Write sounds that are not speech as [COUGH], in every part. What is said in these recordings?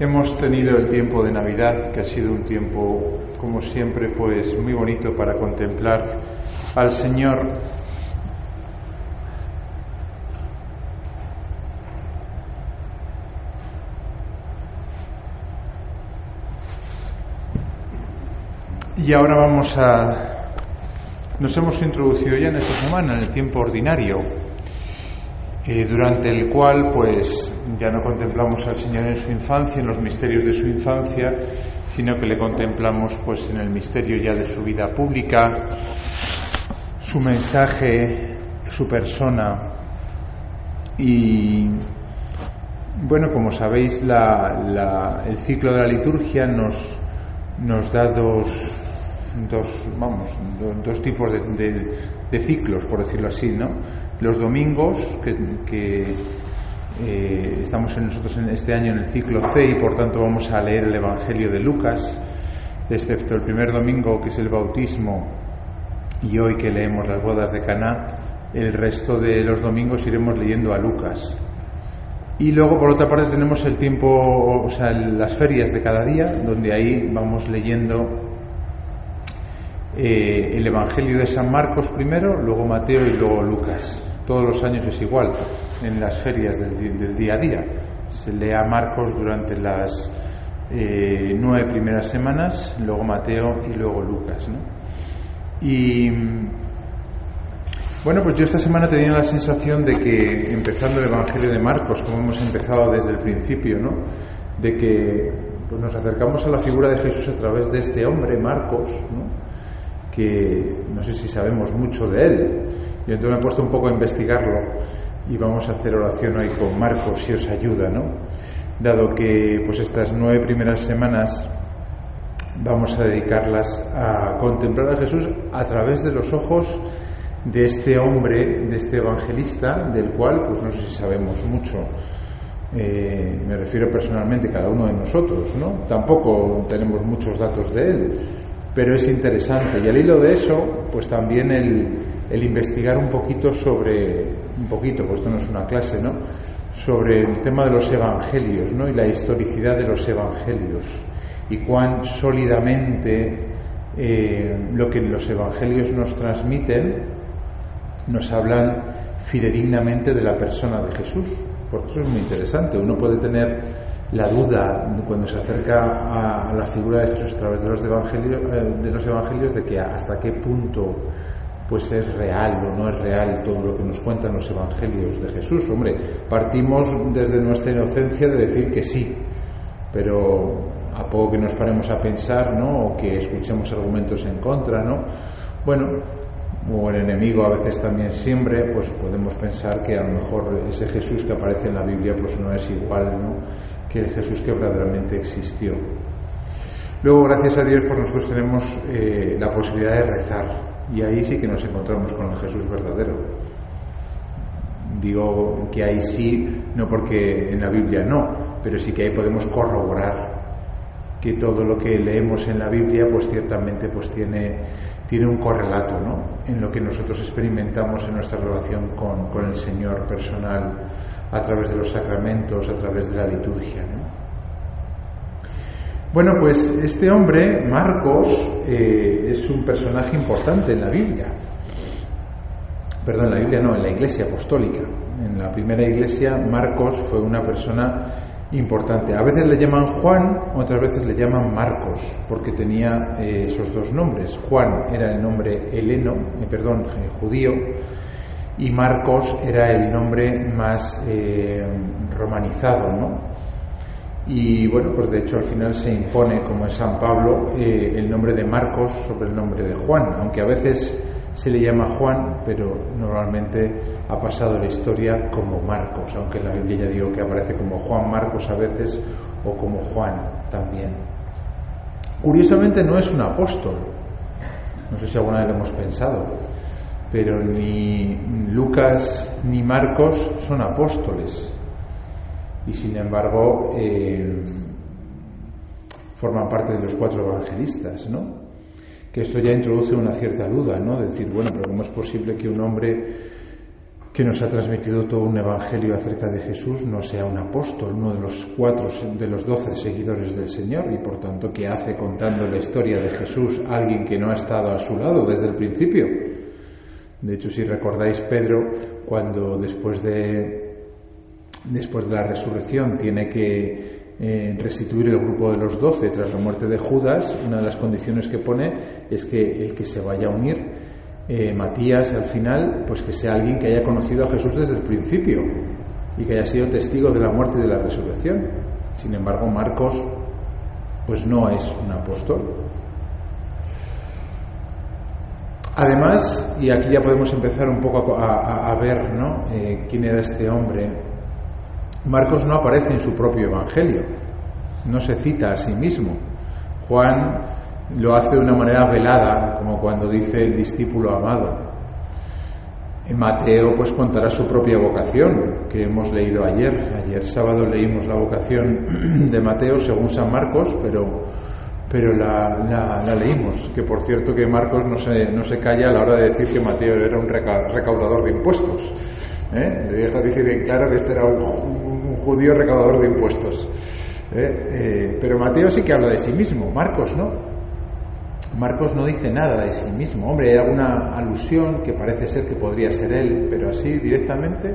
Hemos tenido el tiempo de Navidad, que ha sido un tiempo, como siempre, pues muy bonito para contemplar al Señor. Y ahora vamos a... Nos hemos introducido ya en esta semana, en el tiempo ordinario, eh, durante el cual pues ya no contemplamos al Señor en su infancia, en los misterios de su infancia, sino que le contemplamos pues en el misterio ya de su vida pública, su mensaje, su persona y bueno, como sabéis, el ciclo de la liturgia nos, nos da dos, dos, vamos, dos tipos de, de, ciclos, por decirlo así, ¿no? Los domingos, que, eh, estamos nosotros en este año en el ciclo C y por tanto vamos a leer el Evangelio de Lucas, excepto el primer domingo que es el bautismo y hoy que leemos las bodas de Caná, el resto de los domingos iremos leyendo a Lucas. Y luego, por otra parte, tenemos el tiempo, o sea, las ferias de cada día, donde ahí vamos leyendo eh, el Evangelio de San Marcos primero, luego Mateo y luego Lucas. Todos los años es igual, en las ferias del, día a día. Se lee a Marcos durante las eh, nueve primeras semanas, luego Mateo y luego Lucas. Y bueno, pues yo esta semana tenía la sensación de que, empezando el Evangelio de Marcos, como hemos empezado desde el principio, ¿no? de que pues nos acercamos a la figura de Jesús a través de este hombre, Marcos, ¿no? Que no sé si sabemos mucho de él. Yo entonces me he puesto un poco a investigarlo y vamos a hacer oración hoy con Marcos si os ayuda, ¿no? Dado que pues estas nueve primeras semanas vamos a dedicarlas a contemplar a Jesús a través de los ojos de este hombre, de este evangelista, del cual pues no sé si sabemos mucho. Eh, me refiero personalmente cada uno de nosotros, ¿no? Tampoco tenemos muchos datos de él, pero es interesante. Y al hilo de eso, pues también el, investigar un poquito sobre, un poquito, pues esto no es una clase, ¿no? Sobre el tema de los evangelios, ¿no? Y la historicidad de los evangelios y cuán sólidamente eh, lo que los evangelios nos transmiten nos hablan fidedignamente de la persona de Jesús. Porque eso es muy interesante. Uno puede tener la duda cuando se acerca a, la figura de Jesús a través de los evangelios, eh, de los evangelios de que hasta qué punto pues es real o no es real todo lo que nos cuentan los evangelios de Jesús. Hombre, partimos desde nuestra inocencia de decir que sí, pero a poco que nos paremos a pensar, ¿no? O que escuchemos argumentos en contra, ¿no? Bueno, o el enemigo a veces también siempre, pues podemos pensar que a lo mejor ese Jesús que aparece en la Biblia pues no es igual, ¿no? Que el Jesús que verdaderamente existió. Luego, gracias a Dios, por nosotros tenemos eh, la posibilidad de rezar y ahí sí que nos encontramos con el Jesús verdadero. Digo que ahí sí, no porque en la Biblia no, pero sí que ahí podemos corroborar que todo lo que leemos en la Biblia, pues ciertamente pues tiene, tiene un correlato ¿no? en lo que nosotros experimentamos en nuestra relación con, con el Señor personal a través de los sacramentos, a través de la liturgia. Bueno, pues este hombre, Marcos, eh, es un personaje importante en la Biblia. Perdón, en la Biblia no, en la iglesia apostólica. En la primera iglesia, Marcos fue una persona importante. A veces le llaman Juan, otras veces le llaman Marcos, porque tenía eh, esos dos nombres. Juan era el nombre heleno, eh, perdón, judío, y Marcos era el nombre más eh, romanizado, ¿no? Y bueno, pues de hecho al final se impone, como en San Pablo, eh, el nombre de Marcos sobre el nombre de Juan, aunque a veces se le llama Juan, pero normalmente ha pasado la historia como Marcos, aunque la Biblia ya digo que aparece como Juan Marcos a veces o como Juan también. Curiosamente no es un apóstol, no sé si alguna vez lo hemos pensado, pero ni Lucas ni Marcos son apóstoles y sin embargo eh, forman parte de los cuatro evangelistas, ¿no? Que esto ya introduce una cierta duda, ¿no? Decir, bueno, pero ¿cómo es posible que un hombre que nos ha transmitido todo un evangelio acerca de Jesús, no sea un apóstol, uno de los cuatro de los doce seguidores del Señor, y por tanto que hace contando la historia de Jesús alguien que no ha estado a su lado desde el principio. De hecho, si recordáis Pedro, cuando después de, después de la resurrección tiene que eh, restituir el grupo de los doce tras la muerte de Judas, una de las condiciones que pone es que el que se vaya a unir eh, Matías al final, pues que sea alguien que haya conocido a Jesús desde el principio y que haya sido testigo de la muerte y de la resurrección. Sin embargo, Marcos, pues no es un apóstol. Además, y aquí ya podemos empezar un poco a, ver ¿no? Eh, quién era este hombre, Marcos no aparece en su propio Evangelio, no se cita a sí mismo. Juan lo hace de una manera velada, como cuando dice el discípulo amado. Mateo pues contará su propia vocación, que hemos leído ayer. Ayer sábado leímos la vocación [CLEARS THROAT] de Mateo según San Marcos, pero, pero la, leímos. Que por cierto que Marcos no se, no se calla a la hora de decir que Mateo era un recaudador de impuestos. ¿eh? Le deja decir bien claro que este era un, judío recaudador de impuestos. ¿eh? Eh, pero Mateo sí que habla de sí mismo, Marcos no. Marcos no dice nada de sí mismo. Hombre, hay alguna alusión que parece ser que podría ser él, pero así directamente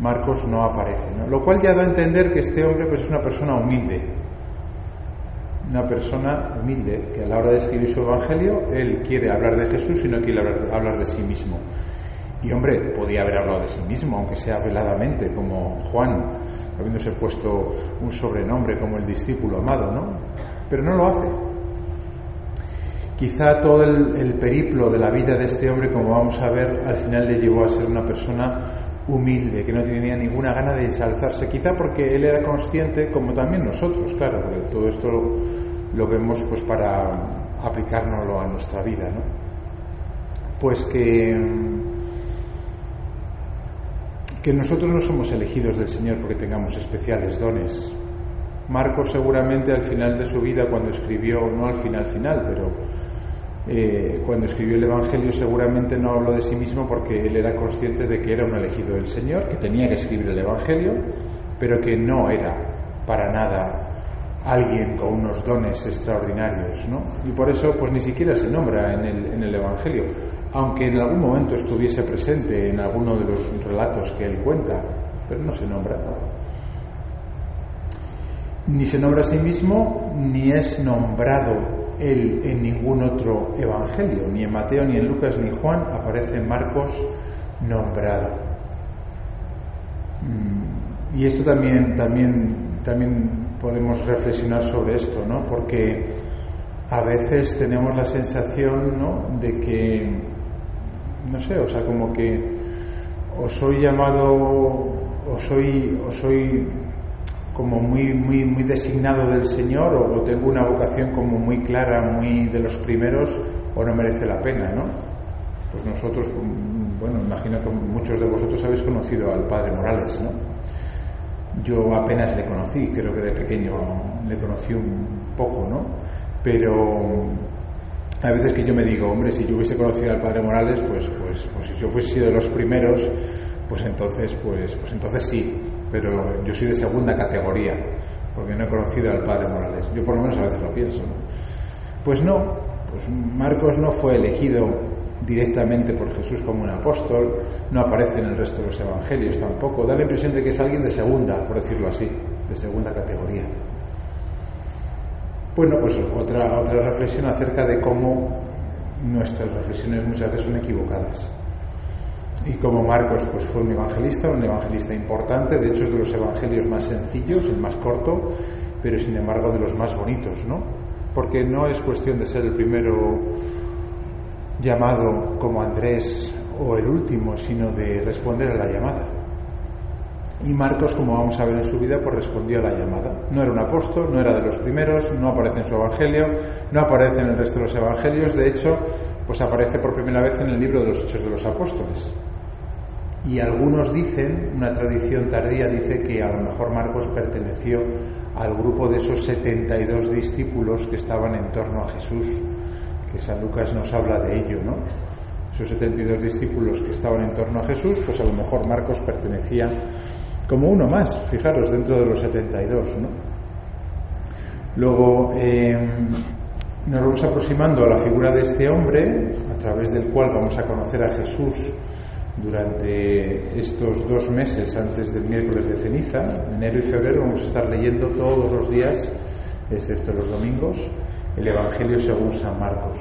Marcos no aparece. Lo cual ya da a entender que este hombre pues, es una persona humilde. Una persona humilde que a la hora de escribir su evangelio él quiere hablar de Jesús y no quiere hablar, de sí mismo. Y hombre, podía haber hablado de sí mismo, aunque sea veladamente, como Juan, habiéndose puesto un sobrenombre como el discípulo amado, ¿no? Pero no lo hace Quizá todo el, periplo de la vida de este hombre, como vamos a ver, al final le llevó a ser una persona humilde, que no tenía ninguna gana de ensalzarse, quizá porque él era consciente, como también nosotros, claro, todo esto lo, vemos pues para aplicárnoslo a nuestra vida, ¿no? Pues que, que nosotros no somos elegidos del Señor porque tengamos especiales dones. Marcos seguramente al final de su vida, cuando escribió, no al final final, pero eh, cuando escribió el Evangelio seguramente no habló de sí mismo porque él era consciente de que era un elegido del Señor, que tenía que escribir el Evangelio, pero que no era para nada alguien con unos dones extraordinarios, ¿no? Y por eso pues ni siquiera se nombra en el, en el Evangelio, aunque en algún momento estuviese presente en alguno de los relatos que él cuenta, pero no se nombra. Ni se nombra a sí mismo, ni es nombrado él en ningún otro evangelio, ni en Mateo, ni en Lucas, ni Juan, aparece en Marcos nombrado. Mm, y esto también, también, también podemos reflexionar sobre esto, ¿no? Porque a veces tenemos la sensación, ¿no? De que, no sé, o sea, como que o soy llamado, o soy, o soy como muy, muy, muy designado del Señor o, tengo una vocación como muy clara, muy de los primeros o no merece la pena, ¿no? Pues nosotros, bueno, imagino que muchos de vosotros habéis conocido al Padre Morales, ¿no? Yo apenas le conocí, creo que de pequeño le conocí un poco, ¿no? Pero a veces que yo me digo, hombre, si yo hubiese conocido al Padre Morales, pues, pues, pues si yo fuese sido de los primeros, pues entonces, pues, pues entonces sí, pero yo soy de segunda categoría, porque no he conocido al padre Morales. Yo por lo menos a veces lo pienso. Pues no, pues Marcos no fue elegido directamente por Jesús como un apóstol, no aparece en el resto de los evangelios tampoco, da la impresión de que es alguien de segunda, por decirlo así, de segunda categoría. Bueno, pues otra, otra reflexión acerca de cómo nuestras reflexiones muchas veces son equivocadas. Y como Marcos pues fue un evangelista, un evangelista importante, de hecho es de los evangelios más sencillos, el más corto, pero sin embargo de los más bonitos, ¿no? Porque no es cuestión de ser el primero llamado como Andrés o el último, sino de responder a la llamada. Y Marcos, como vamos a ver en su vida, pues respondió a la llamada. No era un apóstol, no era de los primeros, no aparece en su evangelio, no aparece en el resto de los evangelios, de hecho, pues aparece por primera vez en el libro de los Hechos de los Apóstoles. Y algunos dicen, una tradición tardía dice que a lo mejor Marcos perteneció al grupo de esos 72 discípulos que estaban en torno a Jesús, que San Lucas nos habla de ello, ¿no? esos 72 discípulos que estaban en torno a Jesús, pues a lo mejor Marcos pertenecía como uno más, fijaros, dentro de los 72. ¿no? Luego eh, nos vamos aproximando a la figura de este hombre, a través del cual vamos a conocer a Jesús durante estos dos meses antes del miércoles de ceniza, enero y febrero, vamos a estar leyendo todos los días, excepto los domingos, el Evangelio según San Marcos.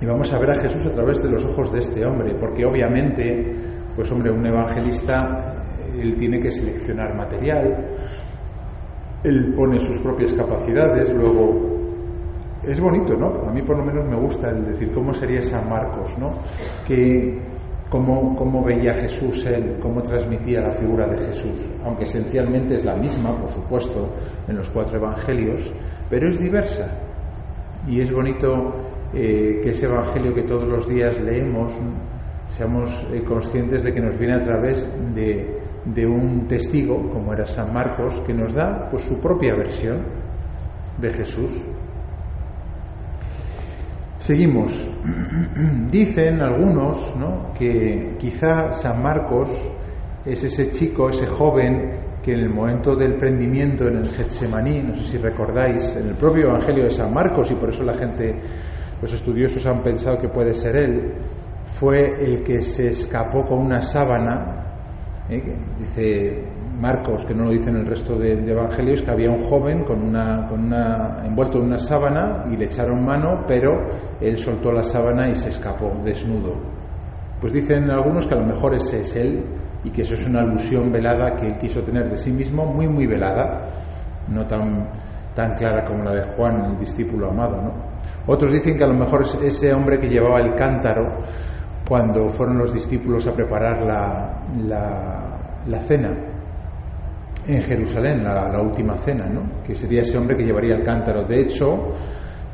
Y vamos a ver a Jesús a través de los ojos de este hombre, porque obviamente, pues hombre, un evangelista, él tiene que seleccionar material, él pone sus propias capacidades, luego es bonito, ¿no? A mí por lo menos me gusta el decir cómo sería San Marcos, ¿no? Que cómo, veía Jesús cómo transmitía la figura de Jesús, aunque esencialmente es la misma, por supuesto, en los cuatro evangelios, pero es diversa. Y es bonito eh, que ese Evangelio que todos los días leemos seamos eh, conscientes de que nos viene a través de, de, un testigo, como era San Marcos, que nos da pues, su propia versión de Jesús. Seguimos. Dicen algunos ¿no? que quizá San Marcos es ese chico, ese joven que en el momento del prendimiento en el Getsemaní, no sé si recordáis, en el propio Evangelio de San Marcos, y por eso la gente los estudiosos han pensado que puede ser él, fue el que se escapó con una sábana, ¿eh? dice Marcos, que no lo dice en el resto de, evangelios, que había un joven con una, envuelto en una sábana y le echaron mano, pero él soltó la sábana y se escapó desnudo. Pues dicen algunos que a lo mejor ese es él y que eso es una alusión velada que él quiso tener de sí mismo, muy, muy velada, no tan, tan clara como la de Juan, el discípulo amado. Otros dicen que a lo mejor es ese hombre que llevaba el cántaro cuando fueron los discípulos a preparar la, cena en Jerusalén, la, última cena, ¿no? que sería ese hombre que llevaría el cántaro. De hecho,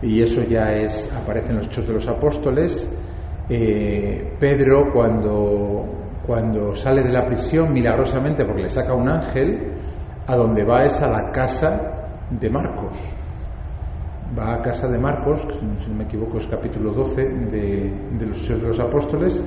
y eso ya es aparece en los Hechos de los Apóstoles, eh, Pedro cuando, cuando sale de la prisión milagrosamente porque le saca un ángel, a donde va es a la casa de Marcos va a casa de Marcos, si no me equivoco es capítulo 12 de, los Hechos de los Apóstoles,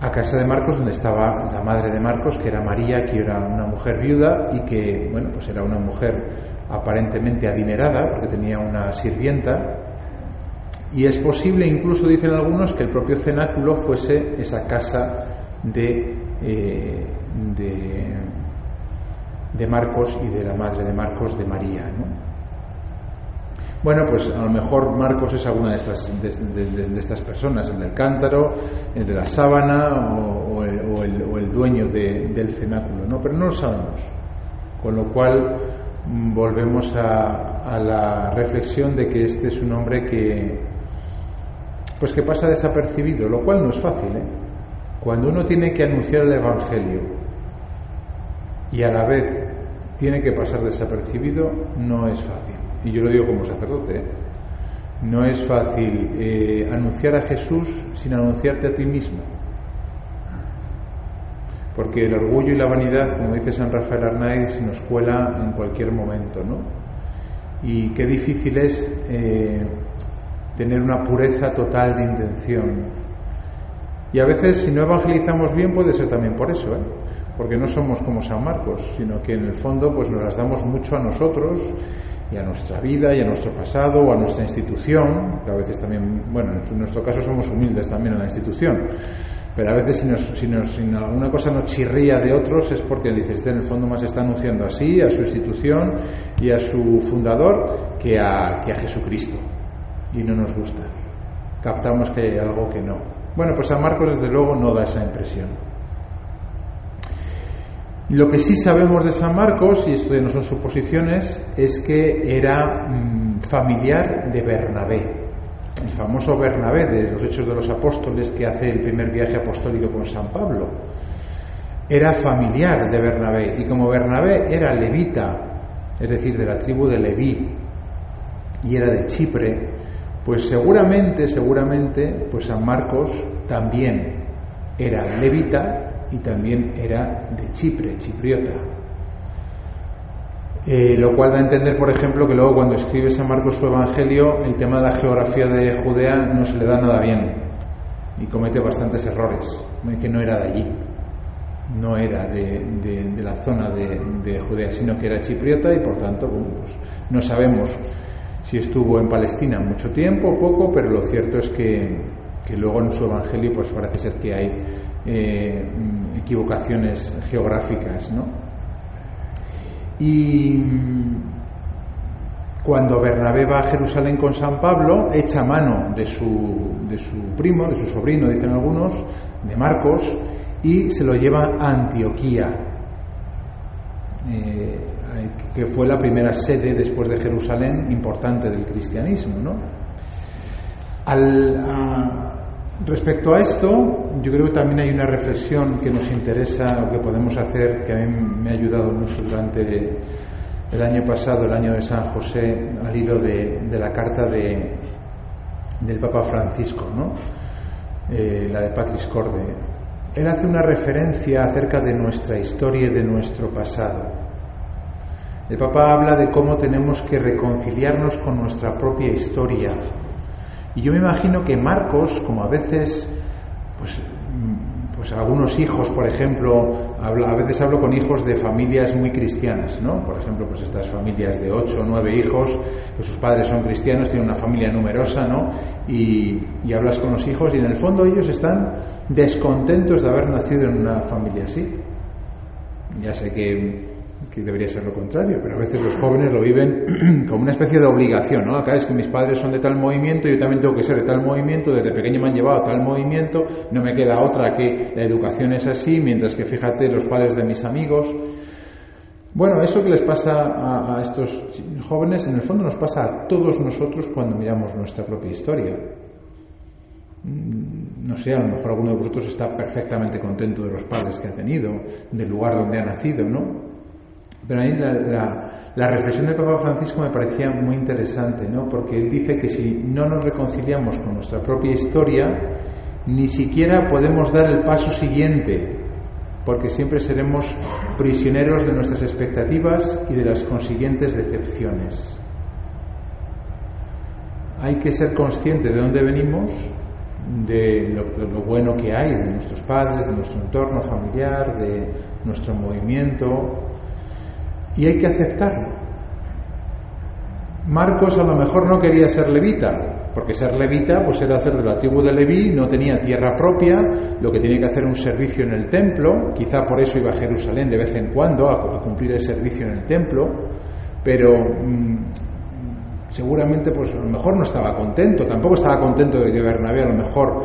a casa de Marcos donde estaba la madre de Marcos, que era María, que era una mujer viuda y que, bueno, pues era una mujer aparentemente adinerada, porque tenía una sirvienta, y es posible, incluso dicen algunos, que el propio cenáculo fuese esa casa de, eh, de, Marcos y de la madre de Marcos, de María, ¿no? Bueno, pues a lo mejor Marcos es alguna de estas, de, estas personas, el del cántaro, el de la sábana o, el, dueño del cenáculo, ¿no? Pero no lo sabemos. Con lo cual mm, volvemos a, la reflexión de que este es un hombre que, pues que pasa desapercibido, lo cual no es fácil. ¿eh? Cuando uno tiene que anunciar el Evangelio y a la vez tiene que pasar desapercibido, no es fácil y yo lo digo como sacerdote, no es fácil eh, anunciar a Jesús sin anunciarte a ti mismo. Porque el orgullo y la vanidad, como dice San Rafael Arnaiz, nos cuela en cualquier momento, ¿no? Y qué difícil es eh, tener una pureza total de intención. Y a veces, si no evangelizamos bien, puede ser también por eso, ¿eh? porque no somos como San Marcos, sino que en el fondo pues nos las damos mucho a nosotros y a nuestra vida y a nuestro pasado o a nuestra institución, que a veces también, bueno, en nuestro caso somos humildes también en la institución, pero a veces si, nos, si, nos, si alguna cosa nos chirría de otros es porque dices, en el fondo más está anunciando así a su institución y a su fundador que a, que a Jesucristo. Y no nos gusta. Captamos que hay algo que no. Bueno, pues a Marcos desde luego no da esa impresión. Lo que sí sabemos de San Marcos, y esto no son suposiciones, es que era mm, familiar de Bernabé, el famoso Bernabé de los Hechos de los Apóstoles que hace el primer viaje apostólico con San Pablo. Era familiar de Bernabé, y como Bernabé era levita, es decir, de la tribu de Leví, y era de Chipre, pues seguramente, seguramente, pues San Marcos también era levita y también era de Chipre, chipriota. Eh, lo cual da a entender, por ejemplo, que luego cuando escribe San Marcos su Evangelio, el tema de la geografía de Judea no se le da nada bien. y comete bastantes errores, que no era de allí, no era de, la zona de, Judea, sino que era chipriota y por tanto pues, no sabemos si estuvo en Palestina mucho tiempo o poco, pero lo cierto es que, luego en su evangelio pues parece ser que hay eh, equivocaciones geográficas, ¿no? Y cuando Bernabé va a Jerusalén con San Pablo, echa mano de su, de su primo, de su sobrino, dicen algunos, de Marcos, y se lo lleva a Antioquía, eh, que fue la primera sede después de Jerusalén importante del cristianismo. ¿no? Respecto a esto, yo creo que también hay una reflexión que nos interesa o que podemos hacer, que a mí me ha ayudado mucho durante el año pasado, el año de San José, al hilo de, la carta de, del Papa Francisco, ¿no? Eh, la de Patris Corde. Él hace una referencia acerca de nuestra historia y de nuestro pasado. El Papa habla de cómo tenemos que reconciliarnos con nuestra propia historia. Y yo me imagino que Marcos, como a veces pues, pues algunos hijos, por ejemplo, a veces hablo con hijos de familias muy cristianas, ¿no? Por ejemplo, pues estas familias de ocho o nueve hijos, que sus padres son cristianos, tienen una familia numerosa, ¿no? Y, y hablas con los hijos y en el fondo ellos están descontentos de haber nacido en una familia así. Ya sé que que debería ser lo contrario, pero a veces los jóvenes lo viven [CLEARS THROAT] como una especie de obligación, ¿no? Acá es que mis padres son de tal movimiento, yo también tengo que ser de tal movimiento, desde pequeño me han llevado a tal movimiento, no me queda otra que la educación es así, mientras que fíjate los padres de mis amigos. Bueno, eso que les pasa a, a estos jóvenes, en el fondo nos pasa a todos nosotros cuando miramos nuestra propia historia. Mm, no sé, a lo mejor alguno de vosotros está perfectamente contento de los padres que ha tenido, del lugar donde ha nacido, ¿no? Pero ahí la, reflexión del Papa Francisco me parecía muy interesante, ¿no? Porque él dice que si no nos reconciliamos con nuestra propia historia, ni siquiera podemos dar el paso siguiente, porque siempre seremos prisioneros de nuestras expectativas y de las consiguientes decepciones. Hay que ser consciente de dónde venimos, de lo, bueno que hay, de nuestros padres, de nuestro entorno familiar, de nuestro movimiento, y hay que aceptarlo. Marcos a lo mejor no quería ser levita, porque ser levita pues era ser de la tribu de Leví, no tenía tierra propia, lo que tenía que hacer un servicio en el templo, quizá por eso iba a Jerusalén de vez en cuando a, cumplir el servicio en el templo, pero mm, seguramente pues a lo mejor no estaba contento, tampoco estaba contento de que Bernabé a lo mejor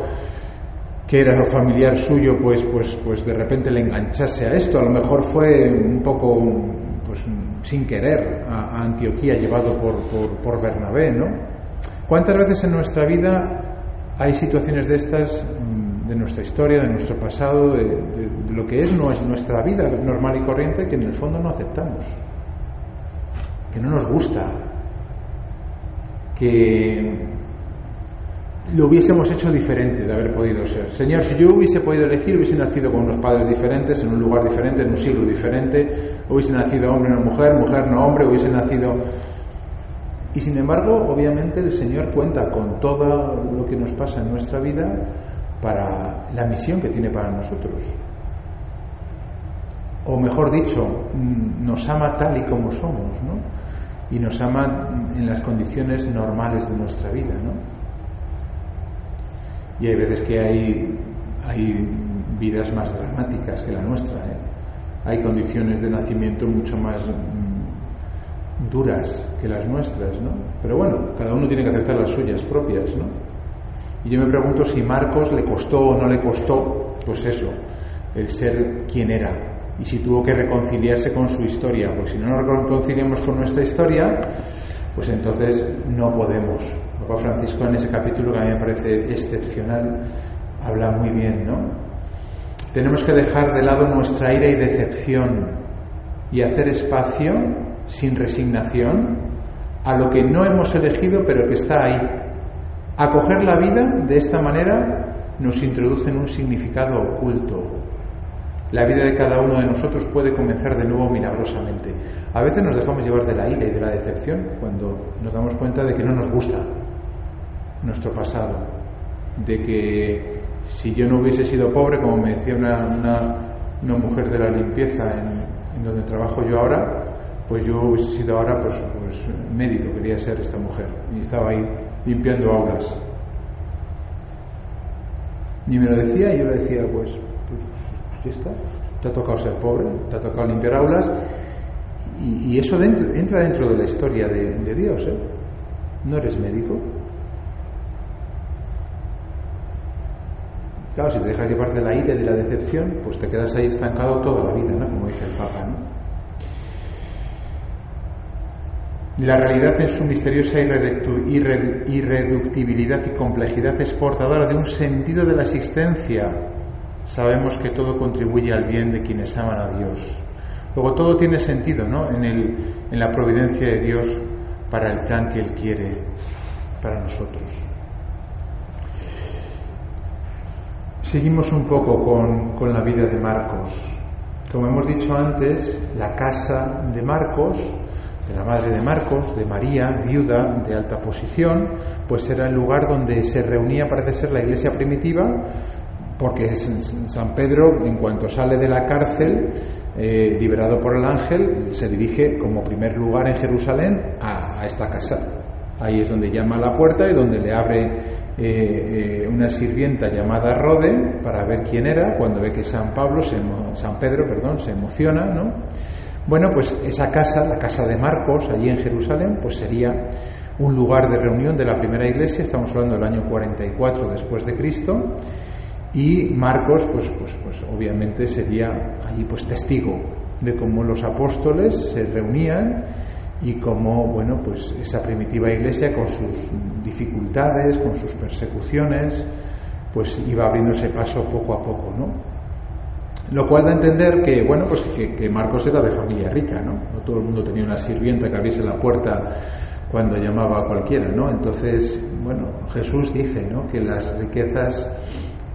que era lo familiar suyo, pues, pues, pues de repente le enganchase a esto. A lo mejor fue un poco pues, sin querer a, Antioquía llevado por, por, Bernabé, ¿no? ¿Cuántas veces en nuestra vida hay situaciones de estas, mm, de nuestra historia, de nuestro pasado, de, lo que es nuestra vida normal y corriente, que en el fondo no aceptamos, que no nos gusta, que lo hubiésemos hecho diferente de haber podido ser. Señor, si yo hubiese podido elegir, hubiese nacido con unos padres diferentes, en un lugar diferente, en un siglo diferente, hubiese nacido hombre no mujer, mujer no hombre, hubiese nacido... Y sin embargo, obviamente el Señor cuenta con todo lo que nos pasa en nuestra vida para la misión que tiene para nosotros. O mejor dicho, nos ama tal y como somos, ¿no? Y nos ama en las condiciones normales de nuestra vida, ¿no? Y hay veces que hay, hay vidas más dramáticas que la nuestra. ¿eh? Hay condiciones de nacimiento mucho más mm, duras que las nuestras, ¿no? Pero bueno, cada uno tiene que aceptar las suyas propias, ¿no? Y yo me pregunto si Marcos le costó o no le costó, pues eso, el ser quien era. Y si tuvo que reconciliarse con su historia, porque si no nos reconciliamos con nuestra historia, pues entonces no podemos Papa Francisco en ese capítulo que a mí me parece excepcional habla muy bien, ¿no? Tenemos que dejar de lado nuestra ira y decepción y hacer espacio sin resignación a lo que no hemos elegido pero que está ahí. Acoger la vida de esta manera nos introduce en un significado oculto. La vida de cada uno de nosotros puede comenzar de nuevo milagrosamente. A veces nos dejamos llevar de la ira y de la decepción cuando nos damos cuenta de que no nos gusta nuestro pasado, de que si yo no hubiese sido pobre, como me decía una, una, mujer de la limpieza en, donde trabajo yo ahora, pues yo hubiese sido ahora pues, pues, médico, quería ser esta mujer, y estaba ahí limpiando aulas. Y me lo decía y yo le decía, pues, pues, pues está, te ha tocado ser pobre, te ha tocado limpiar aulas, y, eso entra dentro de la historia de, de Dios, ¿eh? ¿No eres médico? Claro, si te dejas llevar de la ira y de la decepción, pues te quedas ahí estancado toda la vida, ¿no? Como dice el Papa, ¿no? La realidad en su misteriosa irreductibilidad y complejidad es portadora de un sentido de la existencia. Sabemos que todo contribuye al bien de quienes aman a Dios. Luego todo tiene sentido ¿no? en, el, en la providencia de Dios para el plan que Él quiere para nosotros. Seguimos un poco con, con, la vida de Marcos. Como hemos dicho antes, la casa de Marcos, de la madre de Marcos, de María, viuda de alta posición, pues era el lugar donde se reunía, parece ser, la iglesia primitiva, porque San Pedro, en cuanto sale de la cárcel, eh, liberado por el ángel, se dirige como primer lugar en Jerusalén a, esta casa. Ahí es donde llama a la puerta y donde le abre eh, eh, una sirvienta llamada Rode para ver quién era. Cuando ve que San Pablo, San Pedro, perdón, se emociona, ¿no? Bueno, pues esa casa, la casa de Marcos, allí en Jerusalén, pues sería un lugar de reunión de la primera iglesia. Estamos hablando del año 44 después de Cristo y Marcos, pues, pues, pues obviamente sería allí pues testigo de cómo los apóstoles se reunían y cómo, bueno, pues esa primitiva iglesia con sus dificultades, con sus persecuciones, pues iba abriéndose paso poco a poco, ¿no? Lo cual da a entender que, bueno, pues que, Marcos era de familia rica, ¿no? No todo el mundo tenía una sirvienta que abriese la puerta cuando llamaba a cualquiera, ¿no? Entonces, bueno, Jesús dice, ¿no? Que las riquezas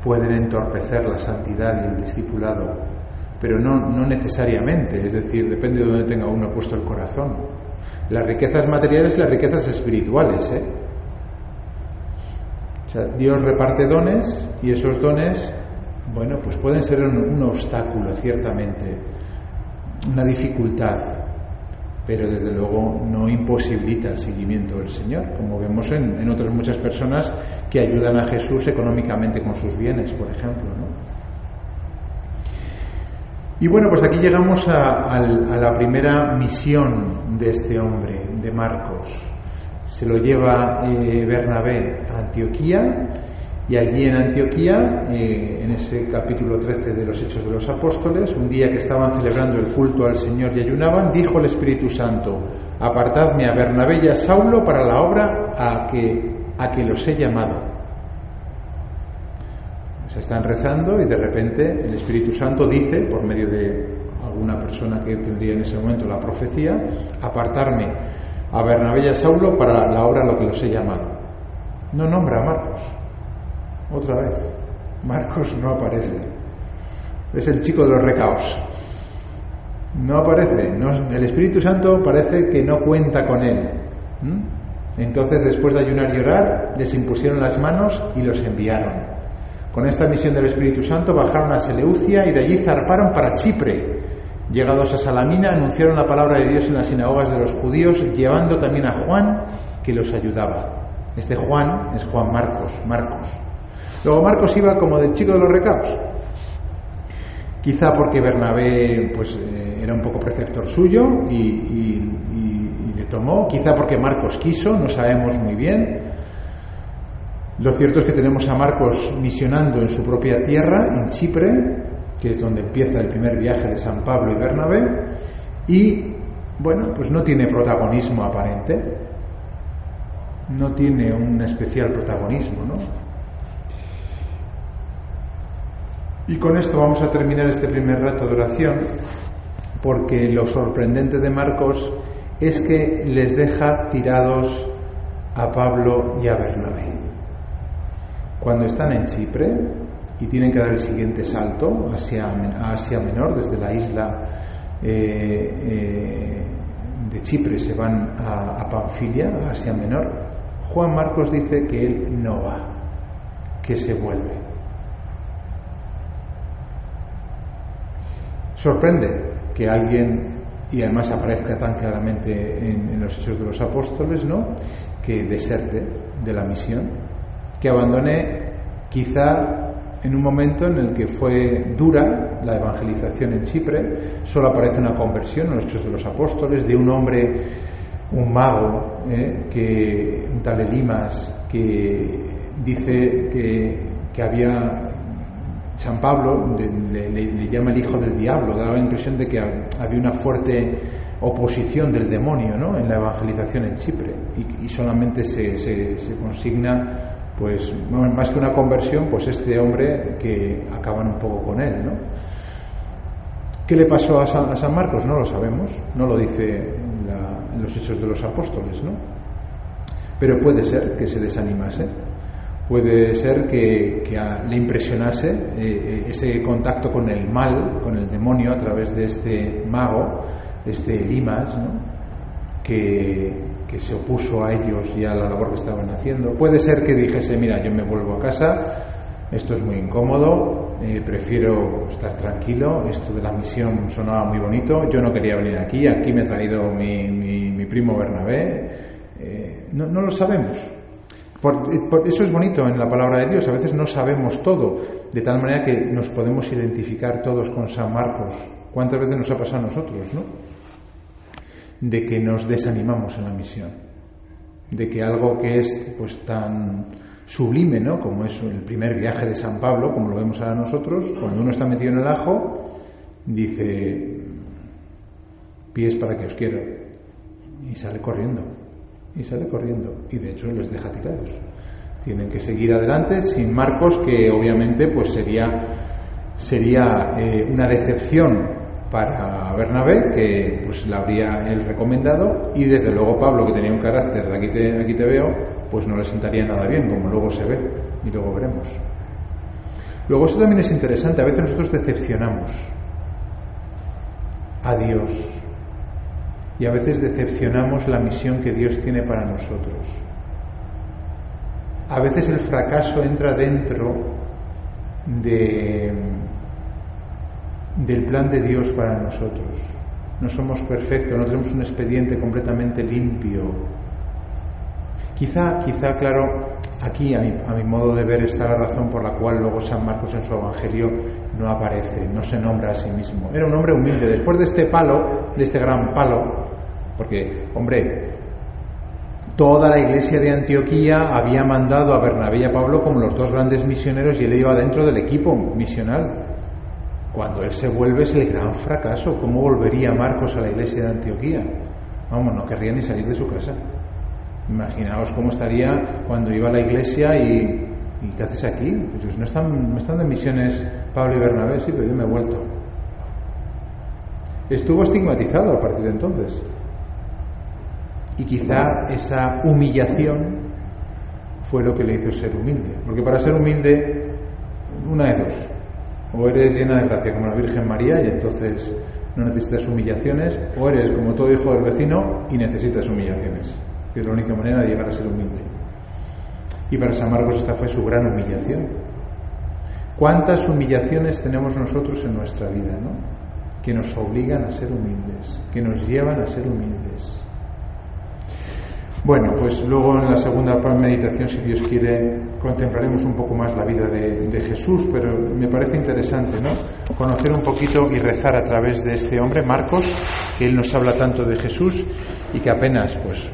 pueden entorpecer la santidad y el discipulado, pero no, no necesariamente, es decir, depende de dónde tenga uno puesto el corazón. Las riquezas materiales y las riquezas espirituales. ¿eh? O sea, Dios reparte dones y esos dones, bueno, pues pueden ser un obstáculo, ciertamente, una dificultad, pero desde luego no imposibilita el seguimiento del Señor, como vemos en, otras muchas personas que ayudan a Jesús económicamente con sus bienes, por ejemplo. Y bueno, pues aquí llegamos a, la primera misión de este hombre, de Marcos. Se lo lleva eh, Bernabé a Antioquía y allí en Antioquía, eh, en ese capítulo 13 de los Hechos de los Apóstoles, un día que estaban celebrando el culto al Señor y ayunaban, dijo el Espíritu Santo, apartadme a Bernabé y a Saulo para la obra a que, a que los he llamado. Se están rezando y de repente el Espíritu Santo dice, por medio de alguna persona que tendría en ese momento la profecía, apartarme a Bernabé y a Saulo para la obra a lo que los he llamado. No nombra a Marcos, otra vez. Marcos no aparece. Es el chico de los recaos. No aparece. el Espíritu Santo parece que no cuenta con él. Entonces, después de ayunar y orar, les impusieron las manos y los enviaron. Con esta misión del Espíritu Santo bajaron a Seleucia y de allí zarparon para Chipre. Llegados a Salamina, anunciaron la palabra de Dios en las sinagogas de los judíos, llevando también a Juan, que los ayudaba. Este Juan es Juan Marcos, Marcos. Luego Marcos iba como del chico de los recaos. Quizá porque Bernabé pues, eh, era un poco preceptor suyo y, le tomó, quizá porque Marcos quiso, no sabemos muy bien. Lo cierto es que tenemos a Marcos misionando en su propia tierra, en Chipre, que es donde empieza el primer viaje de San Pablo y Bernabé, y bueno, pues no tiene protagonismo aparente, no tiene un especial protagonismo, ¿no? Y con esto vamos a terminar este primer rato de oración, porque lo sorprendente de Marcos es que les deja tirados a Pablo y a Bernabé cuando están en Chipre y tienen que dar el siguiente salto hacia Asia Menor, desde la isla eh, eh, de Chipre se van a, a Asia Menor, Juan Marcos dice que él no va, que se vuelve. Sorprende que alguien, y además aparezca tan claramente en, en los Hechos de los Apóstoles, ¿no? que deserte de la misión, que abandone quizá en un momento en el que fue dura la evangelización en Chipre, solo aparece una conversión en los Hechos de los Apóstoles de un hombre, un mago, ¿eh? que, un tal Elimas, que dice que, había San Pablo le, llama el hijo del diablo, da la impresión de que había una fuerte oposición del demonio ¿no? en la evangelización en Chipre y, solamente se, consigna pues más que una conversión, pues este hombre que acaban un poco con él, ¿no? ¿Qué le pasó a San, Marcos? No lo sabemos, no lo dice en los Hechos de los Apóstoles, ¿no? Pero puede ser que se desanimase, puede ser que, le impresionase eh, eh, ese contacto con el mal, con el demonio a través de este mago, este Limas, ¿no? que, se opuso a ellos y a la labor que estaban haciendo. Puede ser que dijese, mira, yo me vuelvo a casa, esto es muy incómodo, eh, prefiero estar tranquilo, esto de la misión sonaba muy bonito, yo no quería venir aquí, aquí me ha traído mi, mi, primo Bernabé, eh, no, no, lo sabemos. Por, por, eso es bonito en la palabra de Dios, a veces no sabemos todo, de tal manera que nos podemos identificar todos con San Marcos. ¿Cuántas veces nos ha pasado a nosotros, no? De que nos desanimamos en la misión, de que algo que es pues tan sublime, ¿no? Como es el primer viaje de San Pablo, como lo vemos ahora nosotros, cuando uno está metido en el ajo, dice pies para que os quiero y sale corriendo y sale corriendo y de hecho les deja tirados. Tienen que seguir adelante sin Marcos que obviamente pues sería sería eh, una decepción para Bernabé, que pues la habría él recomendado, y desde luego Pablo, que tenía un carácter de aquí te, aquí te veo, pues no le sentaría nada bien, como luego se ve, y luego veremos. Luego eso también es interesante, a veces nosotros decepcionamos a Dios y a veces decepcionamos la misión que Dios tiene para nosotros. A veces el fracaso entra dentro de del plan de Dios para nosotros. No somos perfectos, no tenemos un expediente completamente limpio. Quizá, quizá, claro, aquí a mi, a mi modo de ver está la razón por la cual luego San Marcos en su Evangelio no aparece, no se nombra a sí mismo. Era un hombre humilde. Después de este palo, de este gran palo, porque, hombre, toda la iglesia de Antioquía había mandado a Bernabé y a Pablo como los dos grandes misioneros y él iba dentro del equipo misional. Cuando él se vuelve es el gran fracaso. ¿Cómo volvería Marcos a la iglesia de Antioquía? Vamos, no querría ni salir de su casa. Imaginaos cómo estaría cuando iba a la iglesia y, ¿y qué haces aquí? Pues no están, no están de misiones Pablo y Bernabé, sí, pero yo me he vuelto. Estuvo estigmatizado a partir de entonces. Y quizá esa humillación fue lo que le hizo ser humilde. Porque para ser humilde, una de dos. O eres llena de gracia como la Virgen María y entonces no necesitas humillaciones, o eres como todo hijo del vecino y necesitas humillaciones, es la única manera de llegar a ser humilde. Y para San Marcos esta fue su gran humillación. ¿Cuántas humillaciones tenemos nosotros en nuestra vida, no? Que nos obligan a ser humildes, que nos llevan a ser humildes. Bueno, pues luego en la segunda meditación, si Dios quiere, contemplaremos un poco más la vida de, Jesús, pero me parece interesante, ¿no? Conocer un poquito y rezar a través de este hombre, Marcos, que él nos habla tanto de Jesús y que apenas, pues,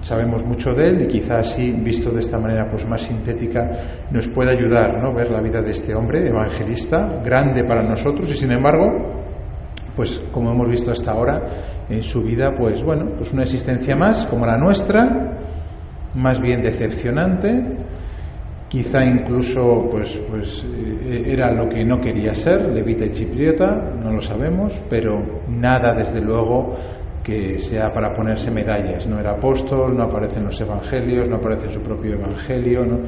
sabemos mucho de él y quizás así, visto de esta manera, pues, más sintética, nos puede ayudar, ¿no? Ver la vida de este hombre, evangelista, grande para nosotros y, sin embargo, pues, como hemos visto hasta ahora, en su vida, pues bueno, pues una existencia más como la nuestra, más bien decepcionante, quizá incluso pues, pues eh, era lo que no quería ser, levita y chipriota, no lo sabemos, pero nada desde luego que sea para ponerse medallas. No era apóstol, no aparece en los evangelios, no aparece en su propio evangelio, no,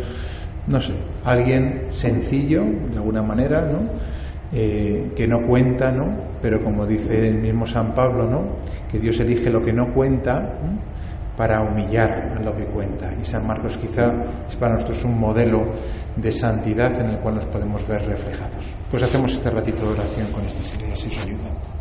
no sé, alguien sencillo de alguna manera, ¿no? Eh, que no cuenta, ¿no? Pero como dice el mismo San Pablo, ¿no? Que Dios elige lo que no cuenta para humillar a lo que cuenta. Y San Marcos quizá es para nosotros un modelo de santidad en el cual nos podemos ver reflejados. Pues hacemos este ratito de oración con este Señor, si os ayuda.